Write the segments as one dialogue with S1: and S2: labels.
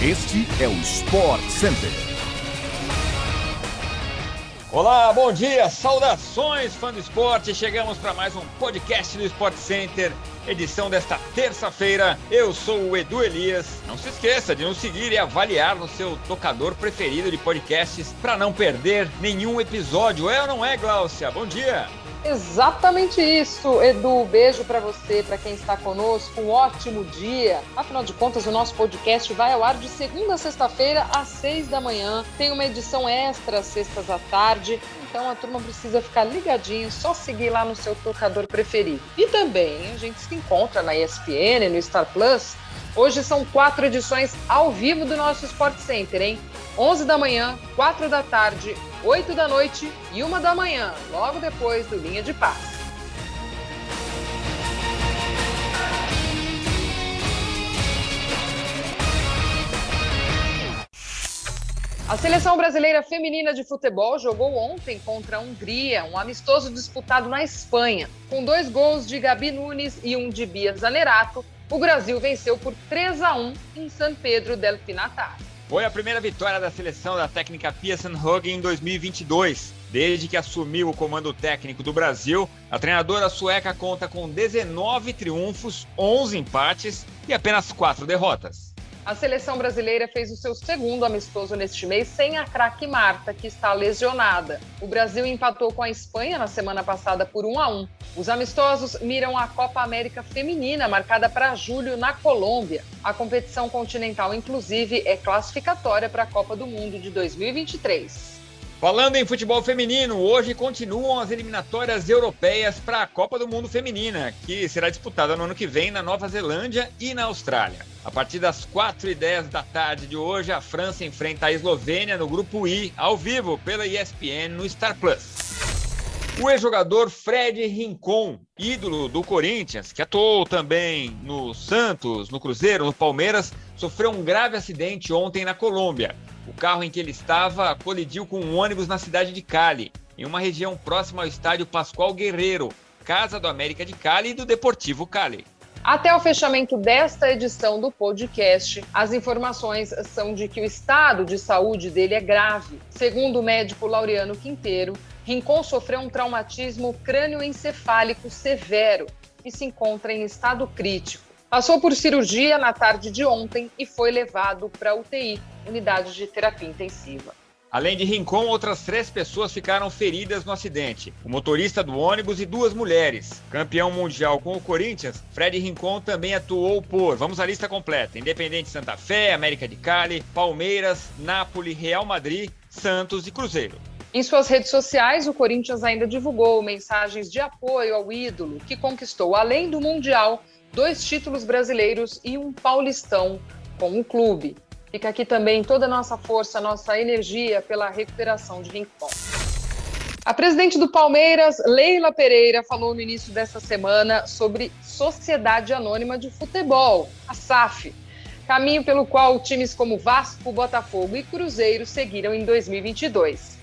S1: Este é o Sport Center.
S2: Olá, bom dia, saudações fã do esporte. Chegamos para mais um podcast do Sport Center, edição desta terça-feira. Eu sou o Edu Elias. Não se esqueça de nos seguir e avaliar no seu tocador preferido de podcasts para não perder nenhum episódio. É ou não é, Gláucia? Bom dia.
S3: Exatamente isso, Edu. Beijo para você, para quem está conosco. Um ótimo dia. Afinal de contas, o nosso podcast vai ao ar de segunda a sexta-feira às seis da manhã. Tem uma edição extra às sextas à tarde. Então a turma precisa ficar ligadinho, só seguir lá no seu tocador preferido. E também a gente se encontra na ESPN, no Star Plus. Hoje são quatro edições ao vivo do nosso Sport Center, hein? 11 da manhã, 4 da tarde, 8 da noite e 1 da manhã, logo depois do Linha de Paz. A seleção brasileira feminina de futebol jogou ontem contra a Hungria, um amistoso disputado na Espanha. Com dois gols de Gabi Nunes e um de Bia Zanerato, o Brasil venceu por 3 a 1 em San Pedro del Pinatar.
S2: Foi a primeira vitória da seleção da técnica Pia Sandhage em 2022. Desde que assumiu o comando técnico do Brasil, a treinadora sueca conta com 19 triunfos, 11 empates e apenas 4 derrotas.
S3: A seleção brasileira fez o seu segundo amistoso neste mês sem a craque Marta, que está lesionada. O Brasil empatou com a Espanha na semana passada por 1 a 1. Os amistosos miram a Copa América Feminina, marcada para julho na Colômbia. A competição continental, inclusive, é classificatória para a Copa do Mundo de 2023.
S2: Falando em futebol feminino, hoje continuam as eliminatórias europeias para a Copa do Mundo Feminina, que será disputada no ano que vem na Nova Zelândia e na Austrália. A partir das 4 e 10 da tarde de hoje, a França enfrenta a Eslovênia no grupo I, ao vivo pela ESPN no Star Plus. O ex-jogador Fred Rincon, ídolo do Corinthians, que atuou também no Santos, no Cruzeiro, no Palmeiras, sofreu um grave acidente ontem na Colômbia. O carro em que ele estava colidiu com um ônibus na cidade de Cali, em uma região próxima ao estádio Pascoal Guerreiro, casa do América de Cali e do Deportivo Cali.
S3: Até o fechamento desta edição do podcast, as informações são de que o estado de saúde dele é grave. Segundo o médico Laureano Quinteiro, Rincon sofreu um traumatismo crânioencefálico severo e se encontra em estado crítico. Passou por cirurgia na tarde de ontem e foi levado para UTI, unidade de terapia intensiva.
S2: Além de Rincon, outras três pessoas ficaram feridas no acidente: o motorista do ônibus e duas mulheres. Campeão mundial com o Corinthians, Fred Rincon também atuou por, vamos à lista completa: Independente Santa Fé, América de Cali, Palmeiras, Nápoles, Real Madrid, Santos e Cruzeiro.
S3: Em suas redes sociais, o Corinthians ainda divulgou mensagens de apoio ao ídolo, que conquistou, além do Mundial, dois títulos brasileiros e um paulistão com o clube. Fica aqui também toda a nossa força, nossa energia pela recuperação de Rincon. A presidente do Palmeiras, Leila Pereira, falou no início dessa semana sobre Sociedade Anônima de Futebol, a SAF, caminho pelo qual times como Vasco, Botafogo e Cruzeiro seguiram em 2022.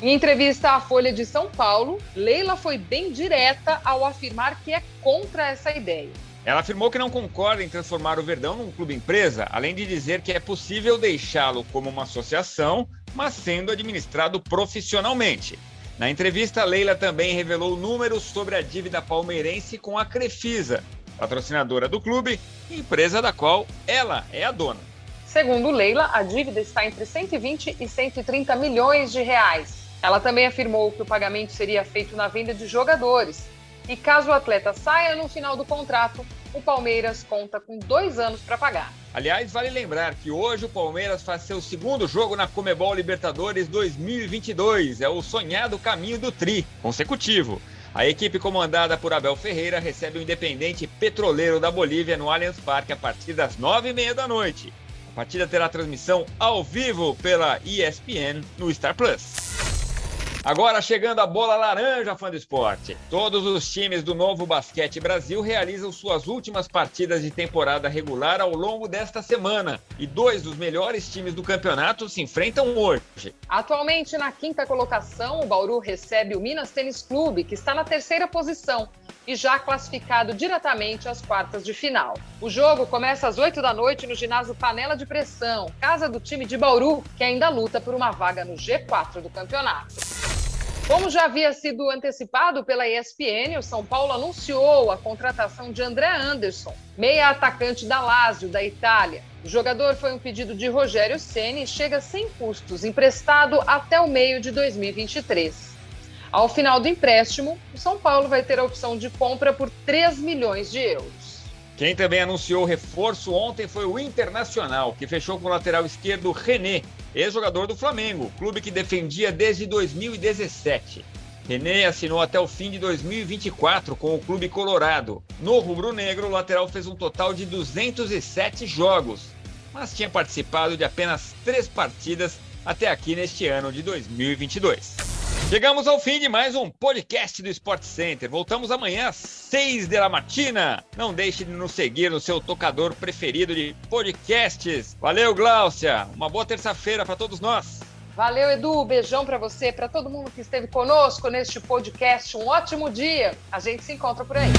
S3: Em entrevista à Folha de São Paulo, Leila foi bem direta ao afirmar que é contra essa ideia.
S2: Ela afirmou que não concorda em transformar o Verdão num clube empresa, além de dizer que é possível deixá-lo como uma associação, mas sendo administrado profissionalmente. Na entrevista, Leila também revelou números sobre a dívida palmeirense com a Crefisa, patrocinadora do clube, empresa da qual ela é a dona.
S3: Segundo Leila, a dívida está entre 120 e 130 milhões de reais. Ela também afirmou que o pagamento seria feito na venda de jogadores. E caso o atleta saia no final do contrato, o Palmeiras conta com dois anos para pagar.
S2: Aliás, vale lembrar que hoje o Palmeiras faz seu segundo jogo na Comebol Libertadores 2022. É o sonhado caminho do tri consecutivo. A equipe comandada por Abel Ferreira recebe o Independente Petroleiro da Bolívia no Allianz Parque a partir das nove e meia da noite. A partida terá transmissão ao vivo pela ESPN no Star Plus. Agora chegando a bola laranja, fã do esporte. Todos os times do Novo Basquete Brasil realizam suas últimas partidas de temporada regular ao longo desta semana. E dois dos melhores times do campeonato se enfrentam hoje.
S3: Atualmente, na quinta colocação, o Bauru recebe o Minas Tênis Clube, que está na terceira posição. e já classificado diretamente às quartas de final. O jogo começa às 8 da noite no ginásio Panela de Pressão, casa do time de Bauru, que ainda luta por uma vaga no G4 do campeonato. Como já havia sido antecipado pela ESPN, o São Paulo anunciou a contratação de André Anderson, meia atacante da Lazio, da Itália. O jogador foi um pedido de Rogério Ceni e chega sem custos, emprestado até o meio de 2023. Ao final do empréstimo, o São Paulo vai ter a opção de compra por 3 milhões de euros.
S2: Quem também anunciou reforço ontem foi o Internacional, que fechou com o lateral esquerdo René, ex-jogador do Flamengo, clube que defendia desde 2017. René assinou até o fim de 2024 com o clube colorado. No rubro-negro, o lateral fez um total de 207 jogos, mas tinha participado de apenas três partidas até aqui neste ano de 2022. Chegamos ao fim de mais um podcast do Sport Center. Voltamos amanhã às 6 da matina. Não deixe de nos seguir no seu tocador preferido de podcasts. Valeu, Gláucia. Uma boa terça-feira para todos nós.
S3: Valeu, Edu. Beijão para você, para todo mundo que esteve conosco neste podcast. Um ótimo dia. A gente se encontra por aí.